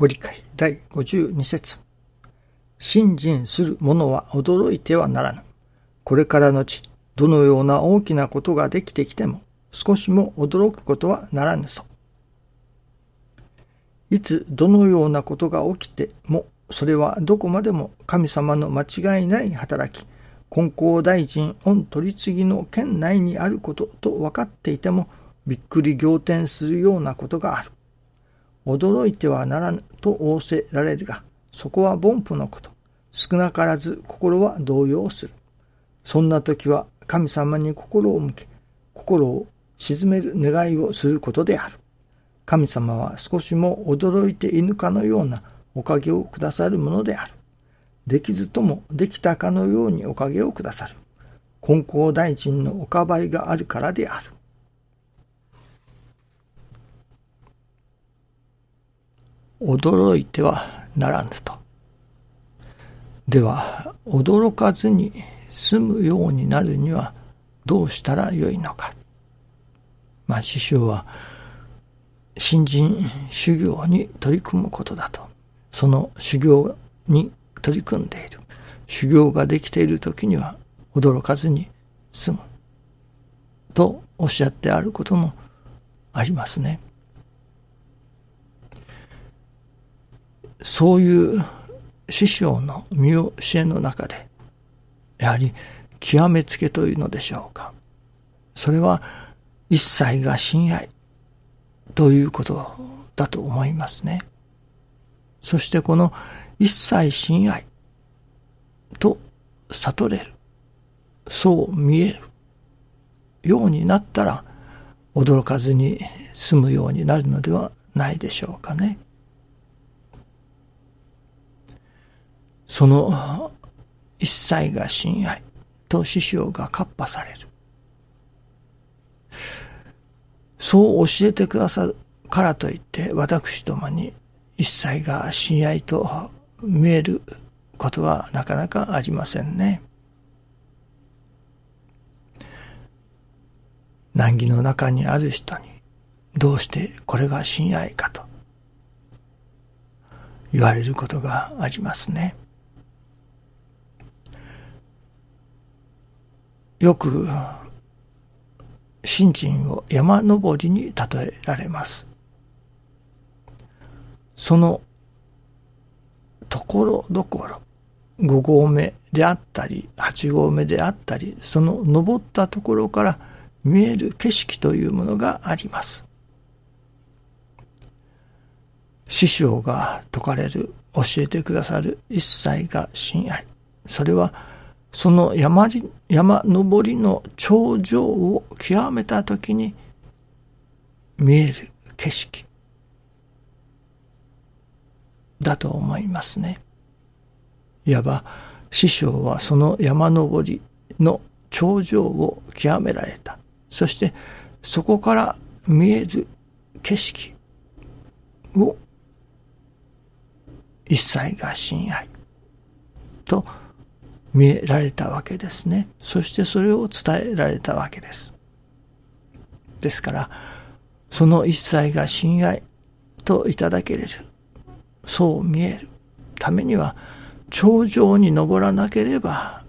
ご理解第52節信心する者は驚いてはならぬ。これからのち、どのような大きなことができてきても、少しも驚くことはならぬぞ。いつどのようなことが起きても、それはどこまでも神様の間違いない働き、根校大臣御取り次ぎの県内にあることと分かっていても、びっくり仰天するようなことがある。驚いてはならぬと仰せられるが、そこは凡夫のこと。少なからず心は動揺する。そんな時は神様に心を向け、心を沈める願いをすることである。神様は少しも驚いていぬかのようなおかげをくださるものである。できずともできたかのようにおかげをくださる。根高大臣のおかばいがあるからである。驚いてはならぬと。では、驚かずに済むようになるにはどうしたらよいのか。まあ、師匠は、新人修行に取り組むことだと。その修行に取り組んでいる。修行ができている時には驚かずに済む。とおっしゃってあることもありますね。そういう師匠の見教えの中で、やはり極めつけというのでしょうか。それは一切が親愛ということだと思いますね。そしてこの一切親愛と悟れる。そう見えるようになったら驚かずに済むようになるのではないでしょうかね。その一切が親愛と師匠がカッパされる。そう教えてくださるからといって私どもに一切が親愛と見えることはなかなかありませんね。難儀の中にある人にどうしてこれが親愛かと言われることがありますね。よく信心を山登りに例えられます。そのところどころ、5合目であったり、8合目であったり、その登ったところから見える景色というものがあります。師匠が説かれる、教えてくださる一切が親愛。それはその山山登りの頂上を極めた時に見える景色だと思いますね。いわば師匠はその山登りの頂上を極められた。そしてそこから見える景色を一切が親愛と見えられたわけですね。そしてそれを伝えられたわけです。ですから、その一切が親愛といただける。そう見えるためには、頂上に登らなければ、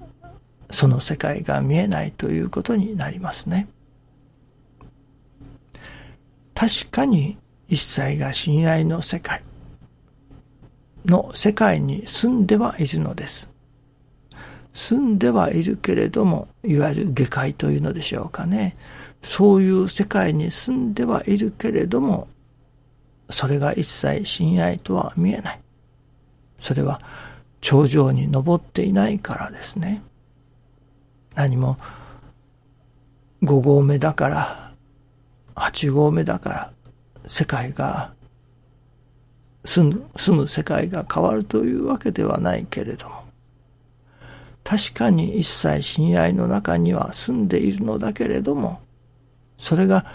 その世界が見えないということになりますね。確かに一切が親愛の世界の世界に住んではいるのです。住んではいるけれども、いわゆる下界というのでしょうかね。そういう世界に住んではいるけれども、それが一切親愛とは見えない。それは頂上に登っていないからですね。何も五合目だから、八合目だから、世界が住む、住む世界が変わるというわけではないけれども、確かに一切親愛の中には住んでいるのだけれども、それが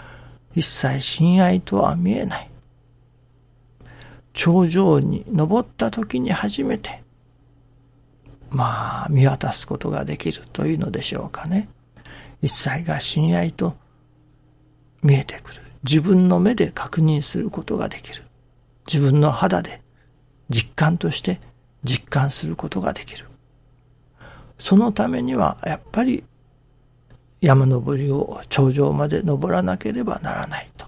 一切親愛とは見えない。頂上に登った時に初めて、まあ、見渡すことができるというのでしょうかね。一切が親愛と見えてくる。自分の目で確認することができる。自分の肌で実感として実感することができる。そのためにはやっぱり山登りを頂上まで登らなければならないと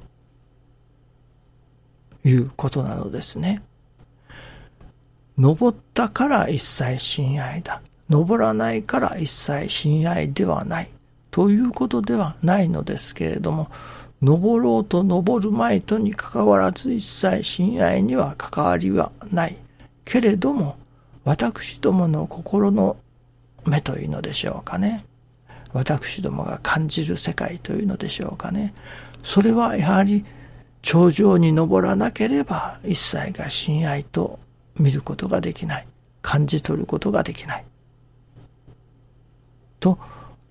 いうことなのですね。登ったから一切親愛だ。登らないから一切親愛ではない。ということではないのですけれども、登ろうと登るまいとにかかわらず一切親愛には関わりはない。けれども、私どもの心の目というのでしょうかね。私どもが感じる世界というのでしょうかね。それはやはり頂上に登らなければ一切が親愛と見ることができない。感じ取ることができない。と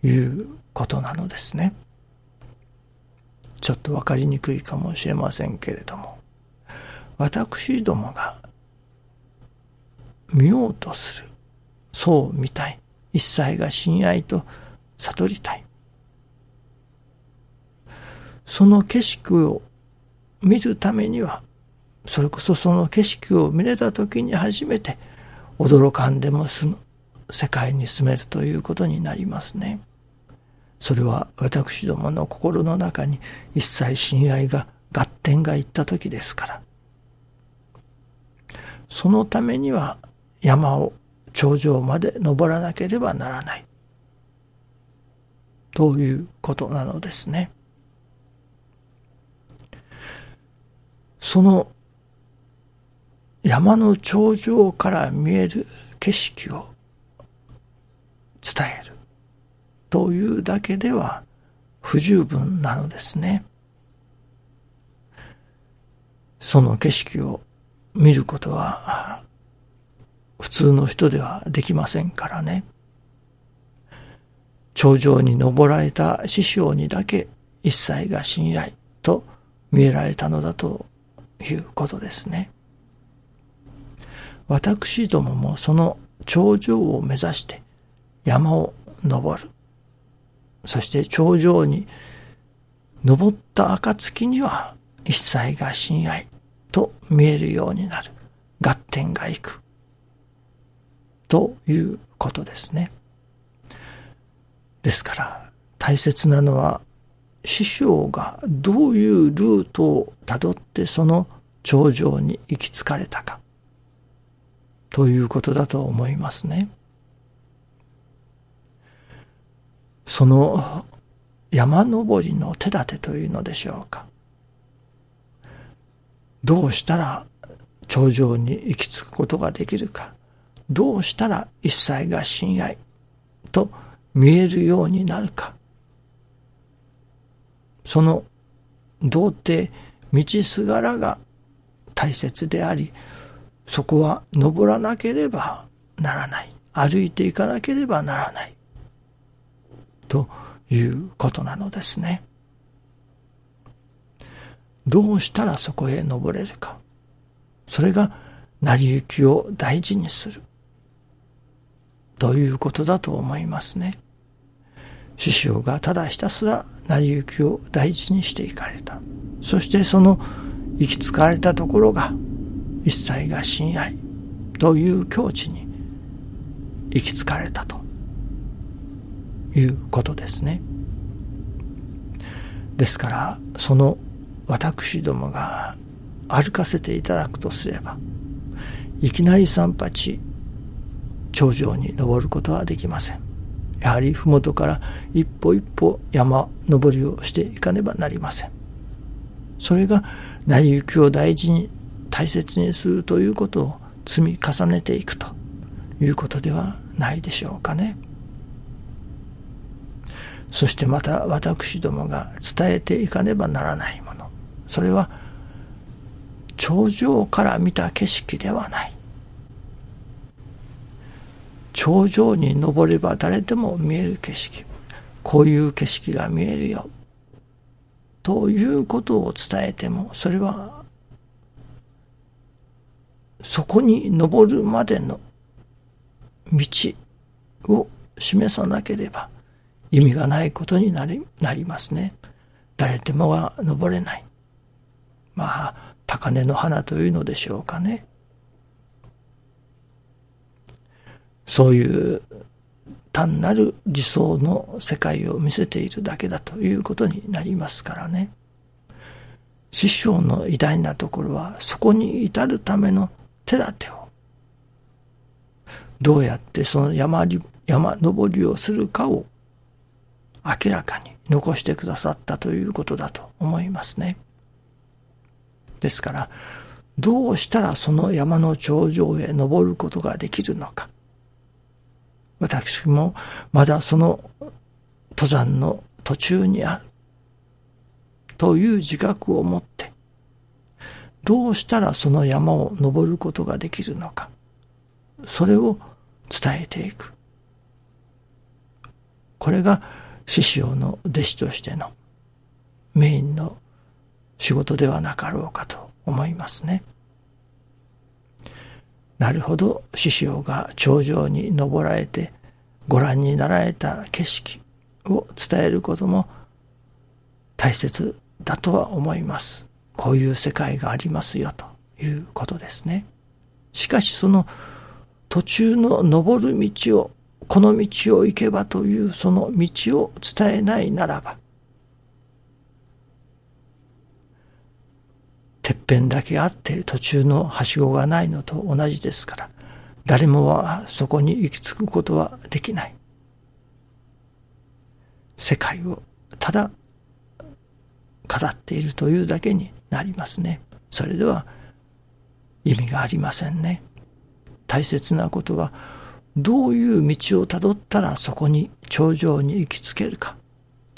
いうことなのですね。ちょっとわかりにくいかもしれませんけれども、私どもが見ようとする、そう見たい、一切が親愛と悟りたい。その景色を見るためには、それこそその景色を見れた時に初めて驚かんでも済む世界に住めるということになりますね。それは私どもの心の中に一切親愛が合点がいった時ですから。そのためには山を頂上まで登らなければならない。ということなのですね。その山の頂上から見える景色を伝えるというだけでは不十分なのですね。その景色を見ることは普通の人ではできませんからね。頂上に登られた師匠にだけ一切が親愛と見えられたのだということですね。私どももその頂上を目指して山を登る。そして頂上に登った暁には一切が親愛と見えるようになる。合点がいく。ということですね。ですから大切なのは師匠がどういうルートをたどってその頂上に行き着かれたかということだと思いますね。その山登りの手立てというのでしょうか。どうしたら頂上に行き着くことができるか。どうしたら一切が親愛と見えるようになるか。その童貞道すがらが大切であり、そこは登らなければならない。歩いていかなければならない。ということなのですね。どうしたらそこへ登れるか。それが成り行きを大事にする。ということだと思いますね。師匠がただひたすら成り行きを大事にしていかれた。そしてその行き着かれたところが一切が親愛という境地に行き着かれたということですね。ですからその私どもが歩かせていただくとすればいきなり三八頂上に登ることはできません。やはり麓から一歩一歩山登りをしていかねばなりません。それが成り行きを大事に大切にするということを積み重ねていくということではないでしょうかね。そしてまた私どもが伝えていかねばならないもの。それは頂上から見た景色ではない。頂上に登れば誰でも見える景色。こういう景色が見えるよ。ということを伝えても、それは、そこに登るまでの道を示さなければ意味がないことになりなりますね。誰でもが登れない。まあ、高根の花というのでしょうかね。そういう単なる理想の世界を見せているだけだということになりますからね。師匠の偉大なところはそこに至るための手立てをどうやってその山山登りをするかを明らかに残してくださったということだと思いますね。ですから、どうしたらその山の頂上へ登ることができるのか。私もまだその登山の途中にある。という自覚を持って、どうしたらその山を登ることができるのか。それを伝えていく。これが師匠の弟子としてのメインの仕事ではなかろうかと思いますね。なるほど師匠が頂上に登られてご覧になられた景色を伝えることも大切だとは思います。こういう世界がありますよということですね。しかしその途中の登る道をこの道を行けばというその道を伝えないならばてっぺんだけあって途中のはしごがないのと同じですから、誰もはそこに行き着くことはできない。世界をただ語っているというだけになりますね。それでは意味がありませんね。大切なことは、どういう道をたどったらそこに頂上に行き着けるか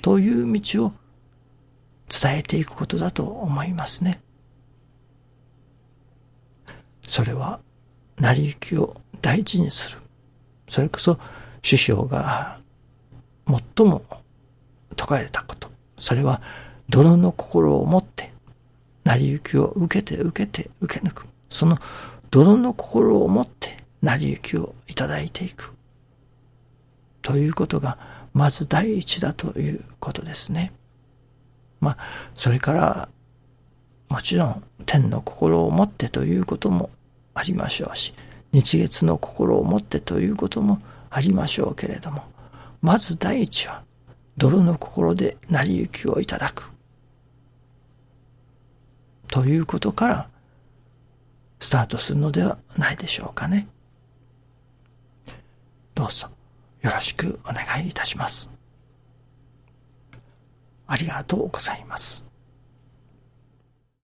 という道を伝えていくことだと思いますね。それは成り行きを大事にする。それこそ師匠が最も説かれたこと。それは泥の心を持って成り行きを受けて受けて受け抜く。その泥の心を持って成り行きをいただいていく。ということがまず第一だということですね。まあ、それからもちろん天の心を持ってということもありましょうし、日月の心を持ってということもありましょうけれども、まず第一は、泥の心で成り行きをいただく。ということから、スタートするのではないでしょうかね。どうぞよろしくお願いいたします。ありがとうございます。